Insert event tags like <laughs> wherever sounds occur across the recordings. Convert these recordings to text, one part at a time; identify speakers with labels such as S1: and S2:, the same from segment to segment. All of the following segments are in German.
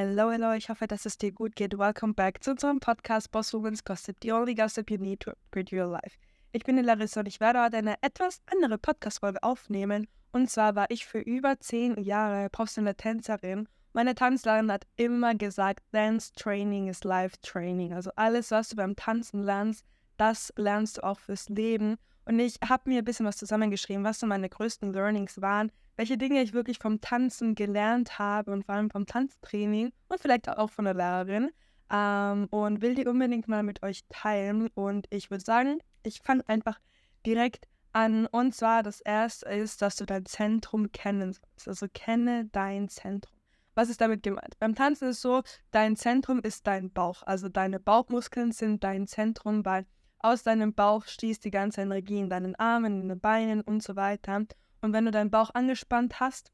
S1: Hello, hello, ich hoffe, dass es dir gut geht. Welcome back zu unserem Podcast Boss Woman's Gossip, the only gossip you need to upgrade your life. Ich bin die Larissa und ich werde heute eine etwas andere Podcast-Folge aufnehmen. Und zwar war ich für über zehn Jahre professionelle Tänzerin. Meine Tanzlehrerin hat immer gesagt, Dance Training is Life Training. Also alles, was du beim Tanzen lernst, das lernst du auch fürs Leben. Und ich habe mir ein bisschen was zusammengeschrieben, was so meine größten Learnings waren, welche Dinge ich wirklich vom Tanzen gelernt habe und vor allem vom Tanztraining und vielleicht auch von der Lehrerin. Ähm, und will die unbedingt mal mit euch teilen. Und ich würde sagen, ich fange einfach direkt an. Und zwar das erste ist, dass du dein Zentrum kennen sollst. Also kenne dein Zentrum. Was ist damit gemeint? Beim Tanzen ist es so, dein Zentrum ist dein Bauch. Also deine Bauchmuskeln sind dein Zentrum, weil aus deinem Bauch stießt die ganze Energie in deinen Armen, in den Beinen und so weiter. Und wenn du deinen Bauch angespannt hast,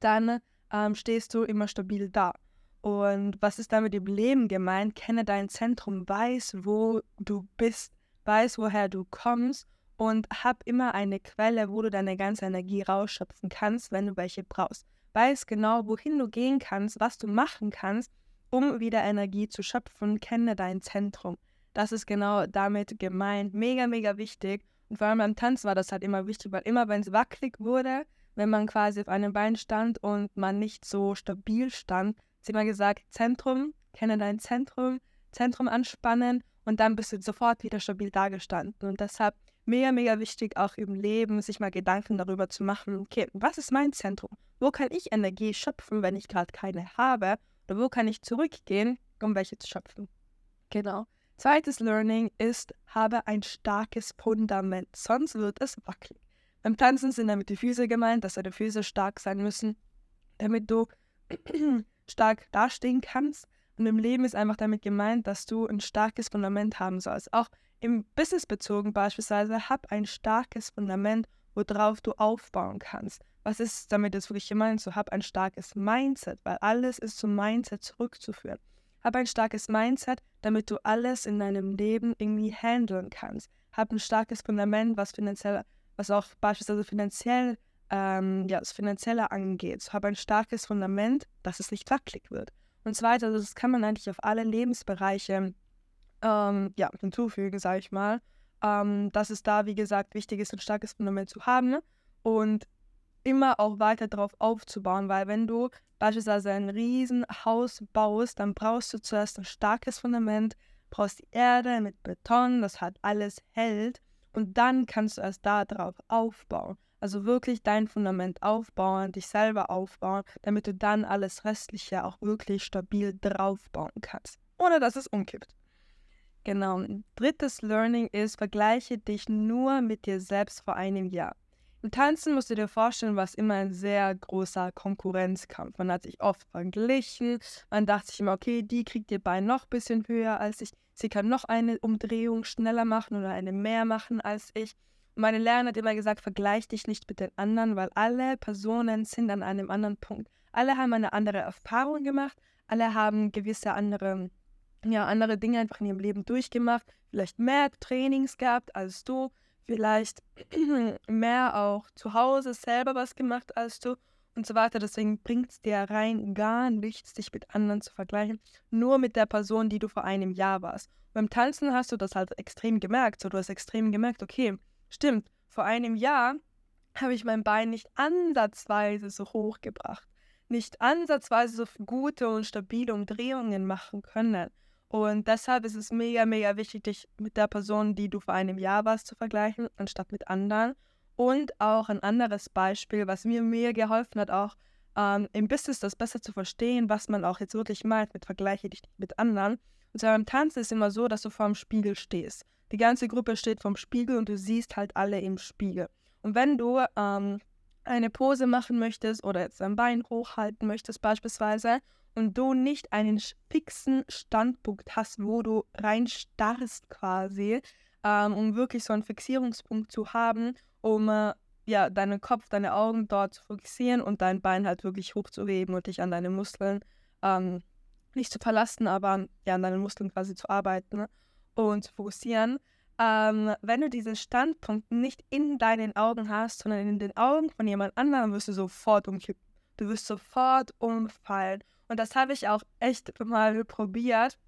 S1: dann ähm, stehst du immer stabil da. Und was ist damit im Leben gemeint? Kenne dein Zentrum, weiß, wo du bist, weiß, woher du kommst und hab immer eine Quelle, wo du deine ganze Energie rausschöpfen kannst, wenn du welche brauchst. Weiß genau, wohin du gehen kannst, was du machen kannst, um wieder Energie zu schöpfen. Kenne dein Zentrum. Das ist genau damit gemeint. Mega, mega wichtig. Und vor allem beim Tanz war das halt immer wichtig, weil immer, wenn es wackelig wurde, wenn man quasi auf einem Bein stand und man nicht so stabil stand, ist immer gesagt, Zentrum, kenne dein Zentrum, Zentrum anspannen und dann bist du sofort wieder stabil dagestanden. Und deshalb mega, mega wichtig, auch im Leben sich mal Gedanken darüber zu machen, okay, was ist mein Zentrum? Wo kann ich Energie schöpfen, wenn ich gerade keine habe? Oder wo kann ich zurückgehen, um welche zu schöpfen? Genau. Zweites Learning ist, habe ein starkes Fundament, sonst wird es wackelig. Beim Tanzen sind damit die Füße gemeint, dass deine Füße stark sein müssen, damit du <clears throat> stark dastehen kannst. Und im Leben ist einfach damit gemeint, dass du ein starkes Fundament haben sollst. Auch im Business bezogen beispielsweise, hab ein starkes Fundament, worauf du aufbauen kannst. Was ist damit jetzt wirklich gemeint? So hab ein starkes Mindset, weil alles ist zum Mindset zurückzuführen. Hab ein starkes Mindset, damit du alles in deinem Leben irgendwie handeln kannst. Hab ein starkes Fundament, was finanziell, was auch beispielsweise finanziell, ähm, ja, das Finanzielle angeht. Hab ein starkes Fundament, dass es nicht wackelig wird. Und zweitens, also das kann man eigentlich auf alle Lebensbereiche ähm, ja, hinzufügen, sage ich mal. Ähm, dass es da, wie gesagt, wichtig ist, ein starkes Fundament zu haben. Und immer auch weiter darauf aufzubauen, weil wenn du beispielsweise ein Riesenhaus baust, dann brauchst du zuerst ein starkes Fundament, brauchst die Erde mit Beton, das hat alles hält und dann kannst du erst da drauf aufbauen. Also wirklich dein Fundament aufbauen, dich selber aufbauen, damit du dann alles Restliche auch wirklich stabil draufbauen kannst, ohne dass es umkippt. Genau. Drittes Learning ist, vergleiche dich nur mit dir selbst vor einem Jahr. Im Tanzen musst du dir vorstellen, war es immer ein sehr großer Konkurrenzkampf. Man hat sich oft verglichen. Man dachte sich immer, okay, die kriegt ihr Bein noch ein bisschen höher als ich. Sie kann noch eine Umdrehung schneller machen oder eine mehr machen als ich. Und meine Lehrerin hat immer gesagt, vergleich dich nicht mit den anderen, weil alle Personen sind an einem anderen Punkt. Alle haben eine andere Erfahrung gemacht. Alle haben gewisse andere, ja, andere Dinge einfach in ihrem Leben durchgemacht. Vielleicht mehr Trainings gehabt als du vielleicht <clears throat> mehr auch zu Hause selber was gemacht als du und so weiter. Deswegen bringt es dir rein gar nichts, dich mit anderen zu vergleichen. Nur mit der Person, die du vor einem Jahr warst. beim Tanzen hast du das halt extrem gemerkt. So, du hast extrem gemerkt, okay, stimmt, vor einem Jahr habe ich mein Bein nicht ansatzweise so hoch gebracht. Nicht ansatzweise so gute und stabile Umdrehungen machen können. Und deshalb ist es mega, mega wichtig, dich mit der Person, die du vor einem Jahr warst, zu vergleichen, anstatt mit anderen. Und auch ein anderes Beispiel, was mir mega geholfen hat, auch ähm, im Business das besser zu verstehen, was man auch jetzt wirklich meint mit vergleiche dich mit anderen. Und zwar beim Tanzen ist es immer so, dass du vor dem Spiegel stehst. Die ganze Gruppe steht vorm Spiegel und du siehst halt alle im Spiegel. Und wenn du ähm, eine Pose machen möchtest oder jetzt dein Bein hochhalten möchtest beispielsweise und du nicht einen fixen Standpunkt hast, wo du reinstarrst quasi, ähm, um wirklich so einen Fixierungspunkt zu haben, um äh, ja, deinen Kopf, deine Augen dort zu fixieren und dein Bein halt wirklich hochzuheben und dich an deine Muskeln ähm, nicht zu verlassen, aber ja, an deinen Muskeln quasi zu arbeiten und zu fokussieren. Ähm, wenn du diesen Standpunkt nicht in deinen Augen hast, sondern in den Augen von jemand anderem, wirst du sofort umkippen du wirst sofort umfallen. Und das habe ich auch echt mal probiert,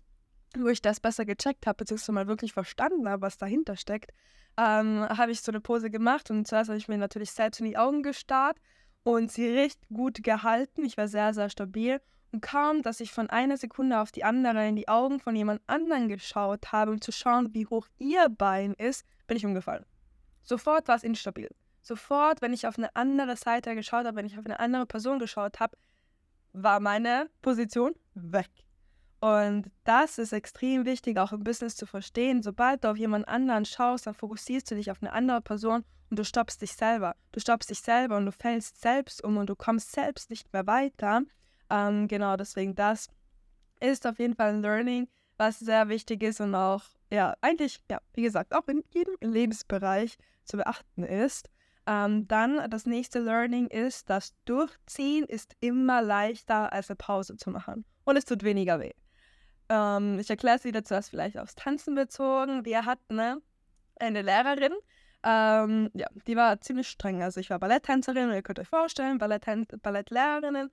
S1: wo ich das besser gecheckt habe, beziehungsweise mal wirklich verstanden habe, was dahinter steckt. Ähm, habe ich so eine Pose gemacht und zuerst habe ich mir natürlich selbst in die Augen gestarrt und sie recht gut gehalten. Ich war sehr, sehr stabil. Und kaum, dass ich von einer Sekunde auf die andere in die Augen von jemand anderen geschaut habe, um zu schauen, wie hoch ihr Bein ist, bin ich umgefallen. Sofort war es instabil. Sofort, wenn ich auf eine andere Seite geschaut habe, wenn ich auf eine andere Person geschaut habe, war meine Position weg. Und das ist extrem wichtig, auch im Business zu verstehen. Sobald du auf jemand anderen schaust, dann fokussierst du dich auf eine andere Person und du stoppst dich selber. Du stoppst dich selber und du fällst selbst um und du kommst selbst nicht mehr weiter. Ähm, genau, deswegen das ist auf jeden Fall ein Learning, was sehr wichtig ist und auch, ja, eigentlich, ja, wie gesagt, auch in jedem Lebensbereich zu beachten ist. Ähm, dann das nächste Learning ist, dass Durchziehen ist immer leichter als eine Pause zu machen und es tut weniger weh. Ähm, ich erkläre es wieder zuerst vielleicht aufs Tanzen bezogen. Wir hatten ne, eine Lehrerin, ähm, ja, die war ziemlich streng. Also ich war Balletttänzerin und ihr könnt euch vorstellen, Ballettlehrerinnen,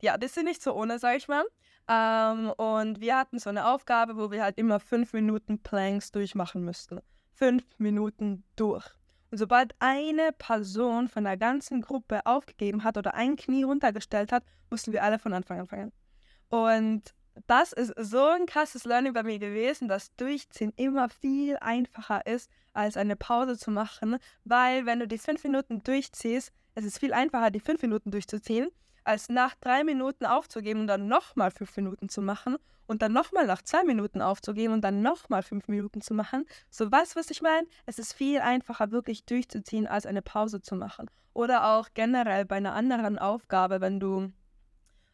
S1: ja, das sind nicht so ohne, sag ich mal. Ähm, und wir hatten so eine Aufgabe, wo wir halt immer fünf Minuten Planks durchmachen müssten. Fünf Minuten durch. Und sobald eine Person von der ganzen Gruppe aufgegeben hat oder ein Knie runtergestellt hat, mussten wir alle von Anfang anfangen. Und das ist so ein krasses Learning bei mir gewesen, dass Durchziehen immer viel einfacher ist, als eine Pause zu machen, weil wenn du die fünf Minuten durchziehst, es ist viel einfacher, die fünf Minuten durchzuziehen, als nach drei Minuten aufzugeben und dann nochmal fünf Minuten zu machen und dann nochmal nach zwei Minuten aufzugeben und dann nochmal fünf Minuten zu machen. So was, was ich meine? Es ist viel einfacher, wirklich durchzuziehen, als eine Pause zu machen. Oder auch generell bei einer anderen Aufgabe, wenn du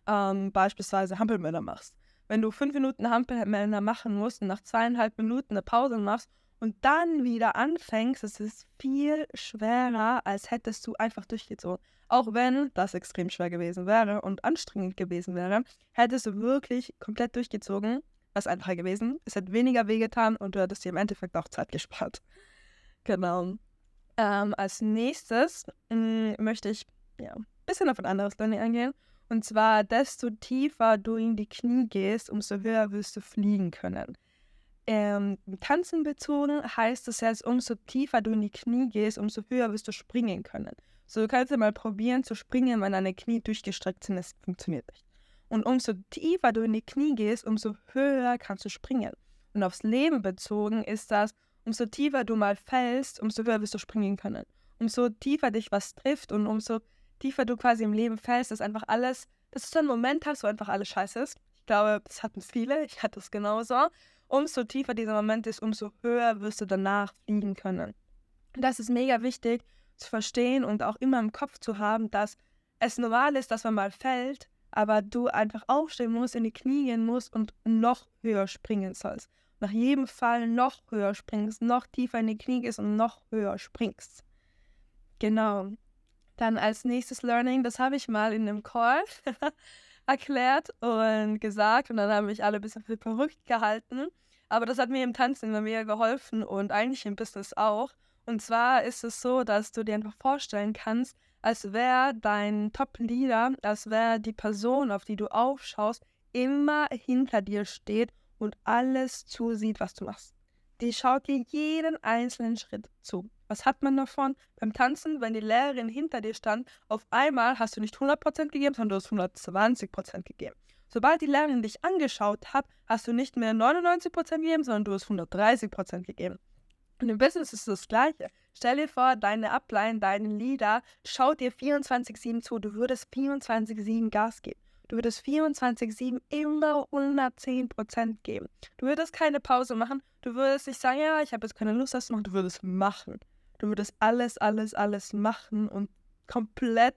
S1: ähm, beispielsweise Hampelmänner machst. Wenn du fünf Minuten Hampelmänner machen musst und nach zweieinhalb Minuten eine Pause machst und dann wieder anfängst, es ist viel schwerer, als hättest du einfach durchgezogen. Auch wenn das extrem schwer gewesen wäre und anstrengend gewesen wäre, hättest du wirklich komplett durchgezogen, was einfacher gewesen. Es hätte weniger wehgetan und du hättest dir im Endeffekt auch Zeit gespart. <laughs> Genau. Ähm, als nächstes mh, mm, möchte ich ja, ein bisschen auf ein anderes Learning eingehen. Und zwar, desto tiefer du in die Knie gehst, umso höher wirst du fliegen können. Ähm, Tanzen bezogen heißt es jetzt, umso tiefer du in die Knie gehst, umso höher wirst du springen können. So, du kannst ja mal probieren zu springen, wenn deine Knie durchgestreckt sind. Das funktioniert nicht. Und umso tiefer du in die Knie gehst, umso höher kannst du springen. Und aufs Leben bezogen ist das, umso tiefer du mal fällst, umso höher wirst du springen können. Umso tiefer dich was trifft und umso tiefer du quasi im Leben fällst, ist einfach alles, dass du so einen Moment hast, wo einfach alles scheiße ist. Ich glaube, das hatten viele, ich hatte es genauso. Umso tiefer dieser Moment ist, umso höher wirst du danach fliegen können. Das ist mega wichtig zu verstehen und auch immer im Kopf zu haben, dass es normal ist, dass man mal fällt, aber du einfach aufstehen musst, in die Knie gehen musst und noch höher springen sollst. Nach jedem Fall noch höher springst, noch tiefer in die Knie gehst und noch höher springst. Genau. Dann als nächstes Learning, das habe ich mal in einem Call <laughs> erklärt und gesagt und dann haben mich alle ein bisschen verrückt gehalten. Aber das hat mir im Tanzen immer mehr geholfen und eigentlich im Business auch. Und zwar ist es so, dass du dir einfach vorstellen kannst, als wäre dein Top-Leader, als wäre die Person, auf die du aufschaust, immer hinter dir steht und alles zusieht, was du machst. Die schaut dir jeden einzelnen Schritt zu. Was hat man davon? Beim Tanzen, wenn die Lehrerin hinter dir stand, auf einmal hast du nicht 100% gegeben, sondern du hast 120% gegeben. Sobald die Lehrerin dich angeschaut hat, hast du nicht mehr 99% gegeben, sondern du hast 130% gegeben. Und im Business ist es das Gleiche. Stell dir vor, deine Upline, deine Leader schaut dir 24-7 zu. Du würdest 24-7 Gas geben. Du würdest 24-7 immer 110% geben. Du würdest keine Pause machen. Du würdest nicht sagen, ja, ich habe jetzt keine Lust, das zu machen. Du würdest machen. Du würdest alles, alles, alles machen und komplett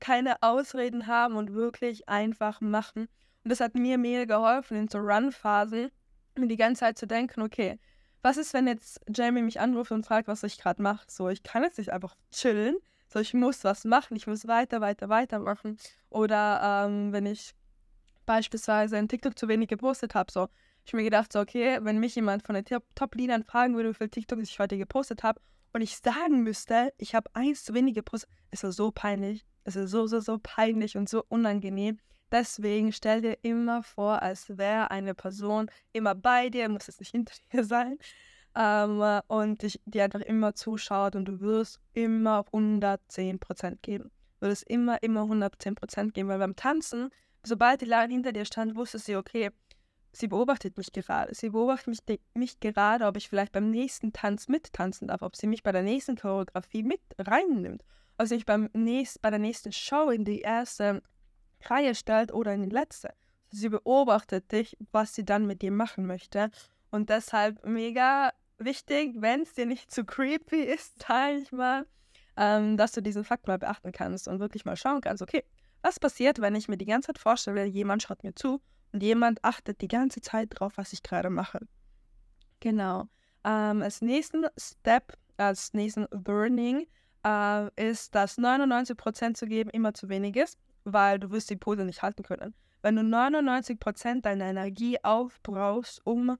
S1: keine Ausreden haben und wirklich einfach machen. Und das hat mir mega geholfen in so Run-Phasen, mir die ganze Zeit zu denken, okay, was ist, wenn jetzt Jamie mich anruft und fragt, was ich gerade mache? So, ich kann jetzt nicht einfach chillen. So, ich muss was machen. Ich muss weiter, weiter, weiter machen. Oder ähm, wenn ich beispielsweise in TikTok zu wenig gepostet habe, so, ich mir gedacht, so, okay, wenn mich jemand von den Top-Leadern fragen würde, wie viel TikTok ich heute gepostet habe und ich sagen müsste, ich habe eins zu wenig gepostet, ist das so peinlich. Es ist so, so, so peinlich und so unangenehm. Deswegen stell dir immer vor, als wäre eine Person immer bei dir, muss es nicht hinter <laughs> dir sein, ähm, und dich, die einfach immer zuschaut und du wirst immer 110% geben. Du wirst immer, immer 110% geben, weil beim Tanzen, sobald die Line hinter dir stand, wusste sie, okay, sie beobachtet mich gerade. Sie beobachtet mich, mich gerade, ob ich vielleicht beim nächsten Tanz mittanzen darf, ob sie mich bei der nächsten Choreografie mit reinnimmt, ob sie mich beim nächst, bei der nächsten Show in die erste Reihe stellt oder in die letzte. Sie beobachtet dich, was sie dann mit dir machen möchte. Und deshalb mega wichtig, wenn es dir nicht zu creepy ist, <laughs> teile ich mal, ähm, dass du diesen Fakt mal beachten kannst und wirklich mal schauen kannst, okay, was passiert, wenn ich mir die ganze Zeit vorstelle, jemand schaut mir zu und jemand achtet die ganze Zeit drauf, was ich gerade mache. Genau. Ähm, als nächsten Step, als nächsten Learning äh, ist, dass 99% zu geben immer zu wenig ist, weil du wirst die Pose nicht halten können. Wenn du 99% deiner Energie aufbrauchst, um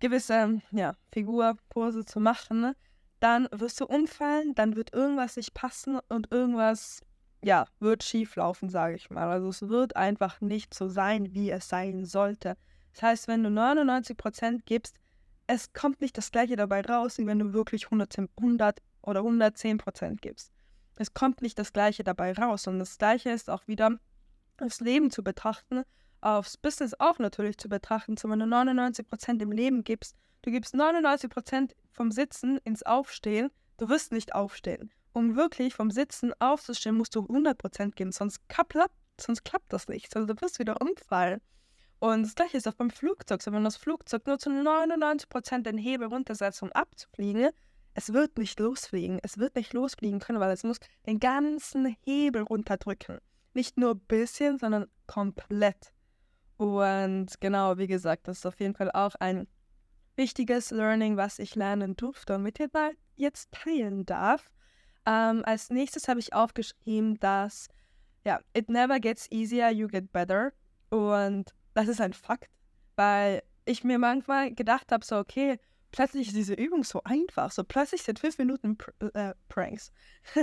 S1: gewisse ja, Figurpose zu machen, dann wirst du umfallen, dann wird irgendwas nicht passen und irgendwas ja, wird schief laufen, sage ich mal. Also es wird einfach nicht so sein, wie es sein sollte. Das heißt, wenn du 99% gibst, es kommt nicht das gleiche dabei raus, wie wenn du wirklich 100, 100 oder 110% gibst. Es kommt nicht das gleiche dabei raus. Und das gleiche ist auch wieder das Leben zu betrachten, aufs Business auch natürlich zu betrachten. So, wenn du 99% im Leben gibst, du gibst 99% vom Sitzen ins Aufstehen, du wirst nicht aufstehen um wirklich vom Sitzen aufzustehen, musst du 100% geben, sonst, klappt, sonst klappt das nicht. Also du wirst wieder umfallen. Und das gleiche ist auch beim Flugzeug. So, wenn das Flugzeug nur zu 99% den Hebel runtersetzt, um abzufliegen, es wird nicht losfliegen. Es wird nicht losfliegen können, weil es muss den ganzen Hebel runterdrücken. Nicht nur ein bisschen, sondern komplett. Und genau, wie gesagt, das ist auf jeden Fall auch ein wichtiges Learning, was ich lernen durfte und mit dir jetzt teilen darf. Ähm, als nächstes habe ich aufgeschrieben, dass ja, it never gets easier, you get better. Und das ist ein Fakt, weil ich mir manchmal gedacht habe, so, okay, plötzlich ist diese Übung so einfach. So plötzlich sind fünf Minuten Pr äh, Pranks. <laughs>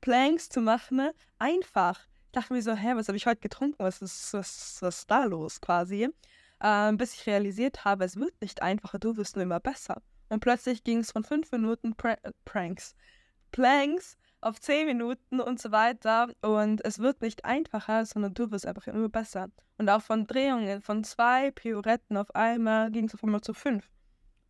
S1: Planks zu machen, einfach. Ich dachte mir so, hä, was habe ich heute getrunken? Was ist, was, was ist da los quasi? Ähm, bis ich realisiert habe, es wird nicht einfacher, du wirst nur immer besser. Und plötzlich ging es von fünf Minuten Pr Pranks Planks auf 10 Minuten und so weiter. Und es wird nicht einfacher, sondern du wirst einfach immer besser. Und auch von Drehungen, von zwei Pioretten auf einmal ging es auf einmal zu fünf.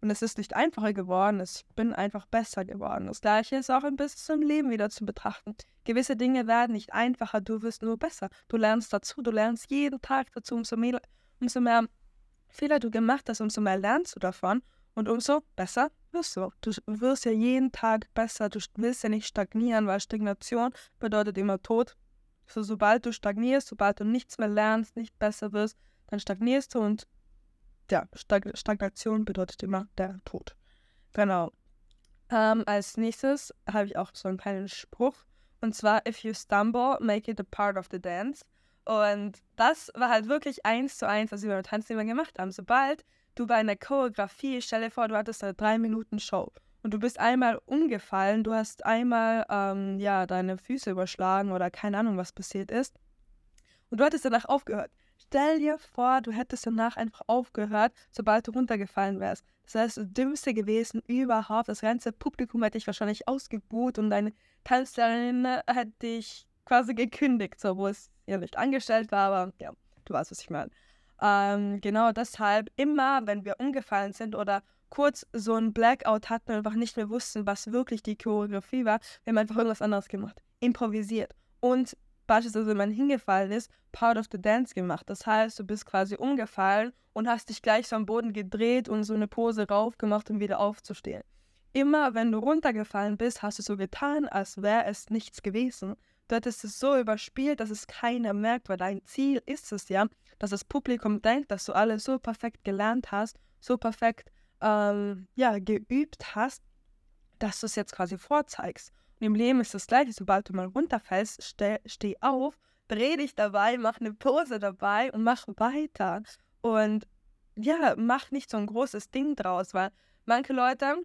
S1: Und es ist nicht einfacher geworden, ich bin einfach besser geworden. Das gleiche ist auch ein bisschen im Leben wieder zu betrachten. Gewisse Dinge werden nicht einfacher, du wirst nur besser. Du lernst dazu, du lernst jeden Tag dazu, umso mehr, umso mehr Fehler du gemacht hast, umso mehr lernst du davon und umso besser wirst du. Du wirst ja jeden Tag besser. Du willst ja nicht stagnieren, weil Stagnation bedeutet immer Tod. So, sobald du stagnierst, sobald du nichts mehr lernst, nicht besser wirst, dann stagnierst du und ja, Stag Stagnation bedeutet immer der Tod. Genau. Ähm, als nächstes habe ich auch so einen kleinen Spruch. Und zwar, if you stumble, make it a part of the dance. Und das war halt wirklich eins zu eins, was wir beim Tanzen immer gemacht haben. Sobald du bei einer Choreografie, stell dir vor, du hattest eine drei Minuten Show und du bist einmal umgefallen, du hast einmal ähm, ja deine Füße überschlagen oder keine Ahnung, was passiert ist und du hattest danach aufgehört. Stell dir vor, du hättest danach einfach aufgehört, sobald du runtergefallen wärst. Das heißt, das Dümmste gewesen überhaupt. Das ganze Publikum hätte dich wahrscheinlich ausgebuht und deine Tanzlehrerin hätte dich quasi gekündigt, so wo es ja nicht angestellt war, aber ja, du weißt, was ich meine. Ähm, genau deshalb, immer wenn wir umgefallen sind oder kurz so ein Blackout hatten und einfach nicht mehr wussten, was wirklich die Choreografie war, wir haben einfach irgendwas anderes gemacht. Improvisiert. Und beispielsweise, wenn man hingefallen ist, Part of the Dance gemacht. Das heißt, du bist quasi umgefallen und hast dich gleich so am Boden gedreht und so eine Pose raufgemacht, um wieder aufzustehen. Immer wenn du runtergefallen bist, hast du so getan, als wäre es nichts gewesen. Du hattest es so überspielt, dass es keiner merkt, weil dein Ziel ist es ja, dass das Publikum denkt, dass du alles so perfekt gelernt hast, so perfekt ähm, ja, geübt hast, dass du es jetzt quasi vorzeigst. Und im Leben ist das gleiche, sobald du mal runterfällst, steh, steh auf, dreh dich dabei, mach eine Pose dabei und mach weiter. Und ja, mach nicht so ein großes Ding draus, weil manche Leute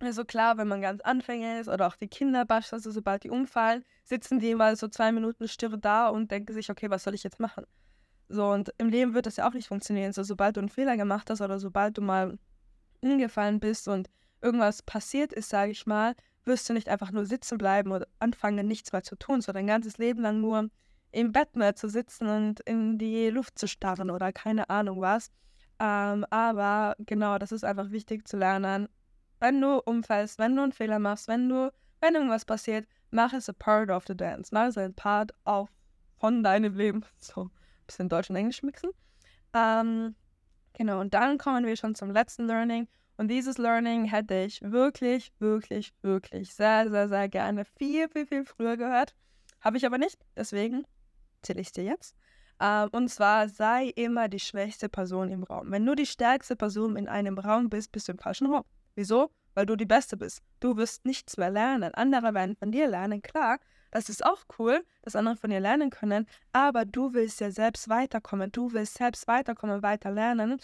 S1: Also klar, wenn man ganz Anfänger ist oder auch die Kinder beispielsweise, sobald die umfallen, sitzen die mal so zwei Minuten stirre da und denken sich, okay, was soll ich jetzt machen? So, und im Leben wird das ja auch nicht funktionieren. So, sobald du einen Fehler gemacht hast oder sobald du mal umgefallen bist und irgendwas passiert ist, sage ich mal, wirst du nicht einfach nur sitzen bleiben oder anfangen, nichts mehr zu tun, sondern dein ganzes Leben lang nur im Bett mehr zu sitzen und in die Luft zu starren oder keine Ahnung was. Ähm, aber genau, das ist einfach wichtig zu lernen, wenn du umfällst, wenn du einen Fehler machst, wenn du, wenn irgendwas passiert, mach es a part of the dance. Mach es ein Part auch von deinem Leben. <laughs> So, ein bisschen Deutsch und Englisch mixen. Ähm, genau, und dann kommen wir schon zum letzten Learning. Und dieses Learning hätte ich wirklich, wirklich, wirklich sehr, sehr, sehr gerne viel, viel, viel früher gehört. Habe ich aber nicht. Deswegen erzähle ich es dir jetzt. Ähm, und zwar sei immer die schwächste Person im Raum. Wenn du die stärkste Person in einem Raum bist, bist du im falschen Raum. Wieso? Weil du die Beste bist. Du wirst nichts mehr lernen. Andere werden von dir lernen, klar. Das ist auch cool, dass andere von dir lernen können, aber du willst ja selbst weiterkommen. Du willst selbst weiterkommen, weiter lernen.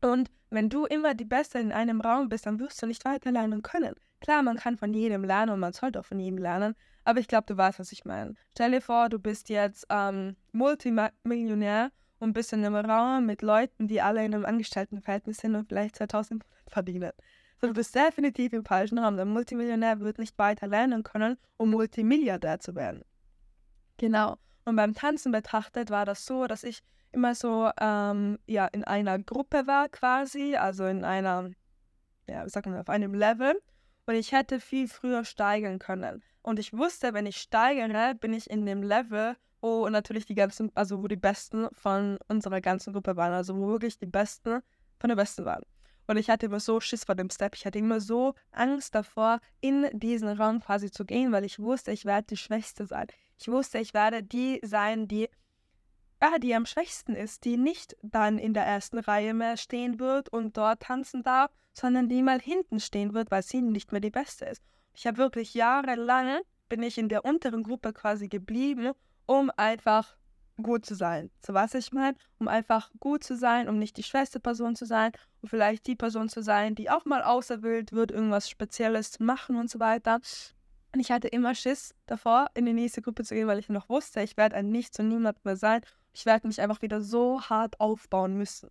S1: Und wenn du immer die Beste in einem Raum bist, dann wirst du nicht weiter lernen können. Klar, man kann von jedem lernen und man sollte auch von jedem lernen, aber ich glaube, du weißt, was ich meine. Stell dir vor, du bist jetzt ähm, Multimillionär und bist in einem Raum mit Leuten, die alle in einem Angestelltenverhältnis sind und vielleicht 2000 verdienen. So, du bist definitiv im falschen Raum. Der Multimillionär wird nicht weiter lernen können, um Multimilliardär zu werden. Genau. Und beim Tanzen betrachtet war das so, dass ich immer so ähm, ja, in einer Gruppe war quasi, also in einer, ja, wie sagt man, auf einem Level. Und ich hätte viel früher steigern können. Und ich wusste, wenn ich steigere, bin ich in dem Level, wo natürlich die ganzen, also wo die Besten von unserer ganzen Gruppe waren, also wo wirklich die Besten von der Besten waren. Und ich hatte immer so Schiss vor dem Step. Ich hatte immer so Angst davor, in diesen Raum quasi zu gehen, weil ich wusste, ich werde die Schwächste sein. Ich wusste, ich werde die sein, die, ja, die am schwächsten ist, die nicht dann in der ersten Reihe mehr stehen wird und dort tanzen darf, sondern die mal hinten stehen wird, weil sie nicht mehr die Beste ist. Ich habe wirklich jahrelang, bin ich in der unteren Gruppe quasi geblieben, um einfach gut zu sein. So was ich meine, um einfach gut zu sein, um nicht die schwächste Person zu sein und vielleicht die Person zu sein, die auch mal auserwählt wird, irgendwas Spezielles zu machen und so weiter. Und ich hatte immer Schiss davor, in die nächste Gruppe zu gehen, weil ich noch wusste, ich werde ein Nichts und niemand mehr sein. Ich werde mich einfach wieder so hart aufbauen müssen.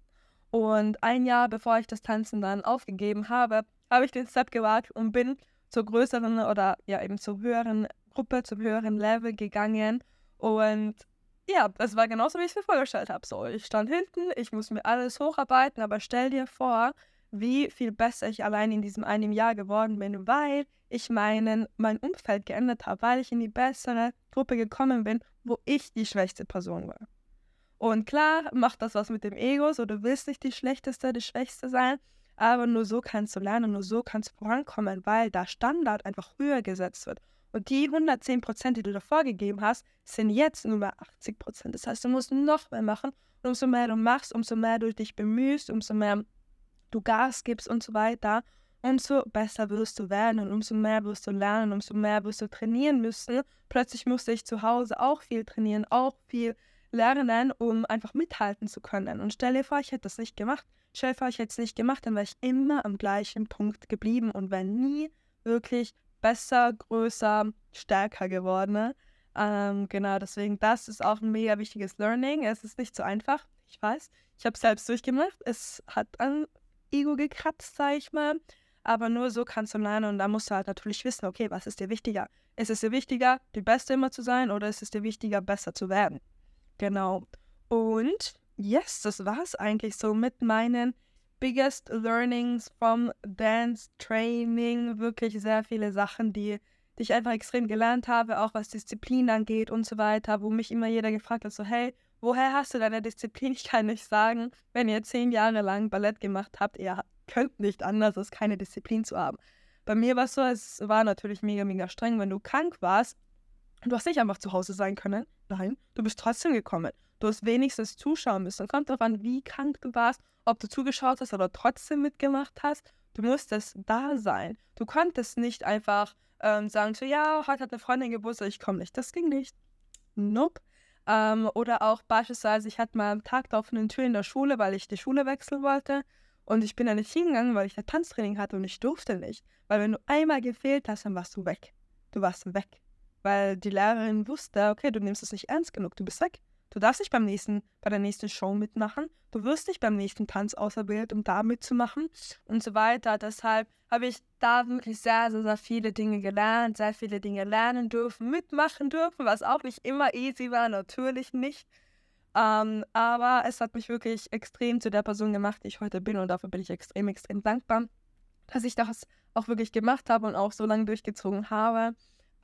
S1: Und ein Jahr bevor ich das Tanzen dann aufgegeben habe, habe ich den Step gewagt und bin zur größeren oder ja eben zur höheren Gruppe, zum höheren Level gegangen. Und ja, das war genauso, wie ich es mir vorgestellt habe. So, ich stand hinten, ich muss mir alles hocharbeiten, aber stell dir vor, wie viel besser ich allein in diesem einen Jahr geworden bin, weil ich meinen, mein Umfeld geändert habe, weil ich in die bessere Gruppe gekommen bin, wo ich die schwächste Person war. Und klar, macht das was mit dem Ego, so du willst nicht die schlechteste, die schwächste sein, aber nur so kannst du lernen, nur so kannst du vorankommen, weil der Standard einfach höher gesetzt wird. Und die 110 Prozent, die du davor gegeben hast, sind jetzt nur mehr 80 Prozent. Das heißt, du musst noch mehr machen. Und umso mehr du machst, umso mehr du dich bemühst, umso mehr du Gas gibst und so weiter, umso besser wirst du werden und umso mehr wirst du lernen, umso mehr wirst du trainieren müssen. Plötzlich musste ich zu Hause auch viel trainieren, auch viel lernen, um einfach mithalten zu können. Und stell dir vor, ich hätte das nicht gemacht. Stell dir vor, ich hätte es nicht gemacht, dann wäre ich immer am gleichen Punkt geblieben und wäre nie wirklich besser, größer, stärker geworden. Ähm, genau, deswegen, das ist auch ein mega wichtiges Learning. Es ist nicht so einfach, ich weiß. Ich habe es selbst durchgemacht. Es hat an Ego gekratzt, sage ich mal. Aber nur so kannst du lernen und da musst du halt natürlich wissen, okay, was ist dir wichtiger? Ist es dir wichtiger, die Beste immer zu sein oder ist es dir wichtiger, besser zu werden? Genau. Und yes, das war es eigentlich so mit meinen biggest learnings from dance training. Wirklich sehr viele Sachen, die, die ich einfach extrem gelernt habe, auch was Disziplin angeht und so weiter, wo mich immer jeder gefragt hat, so hey, woher hast du deine Disziplin? Ich kann nicht sagen, wenn ihr zehn Jahre lang Ballett gemacht habt, ihr könnt nicht anders, als keine Disziplin zu haben. Bei mir war es so, es war natürlich mega, mega streng, wenn du krank warst. Du hast nicht einfach zu Hause sein können. Nein, du bist trotzdem gekommen. Du hast wenigstens zuschauen müssen. Kommt darauf an, wie krank du warst ob du zugeschaut hast oder trotzdem mitgemacht hast. Du musstest da sein. Du konntest nicht einfach ähm, sagen, so ja, heute hat eine Freundin Geburtstag, ich komme nicht. Das ging nicht. Nope. Ähm, oder auch beispielsweise, ich hatte mal am Tag der offenen Tür in der Schule, weil ich die Schule wechseln wollte. Und ich bin da nicht hingegangen, weil ich da Tanztraining hatte und ich durfte nicht. Weil wenn du einmal gefehlt hast, dann warst du weg. Du warst weg. Weil die Lehrerin wusste, okay, du nimmst es nicht ernst genug, du bist weg. Du darfst nicht beim nächsten, bei der nächsten Show mitmachen. Du wirst nicht beim nächsten Tanz ausgebildet, um da mitzumachen und so weiter. Deshalb habe ich da wirklich sehr, sehr, sehr viele Dinge gelernt, sehr viele Dinge lernen dürfen, mitmachen dürfen, was auch nicht immer easy war, natürlich nicht. Ähm, aber es hat mich wirklich extrem zu der Person gemacht, die ich heute bin und dafür bin ich extrem, extrem dankbar, dass ich das auch wirklich gemacht habe und auch so lange durchgezogen habe.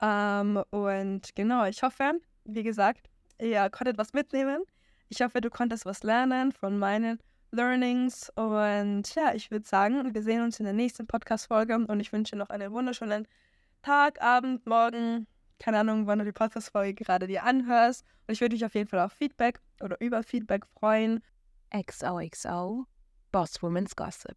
S1: Ähm, und genau, ich hoffe, wie gesagt, ihr konntet was mitnehmen. Ich hoffe, du konntest was lernen von meinen Learnings. Und ja, ich würde sagen, wir sehen uns in der nächsten Podcast-Folge und ich wünsche noch einen wunderschönen Tag, Abend, Morgen, keine Ahnung, wann du die Podcast-Folge gerade dir anhörst. Und ich würde mich auf jeden Fall auf Feedback oder über Feedback freuen.
S2: XOXO Boss Women's Gossip.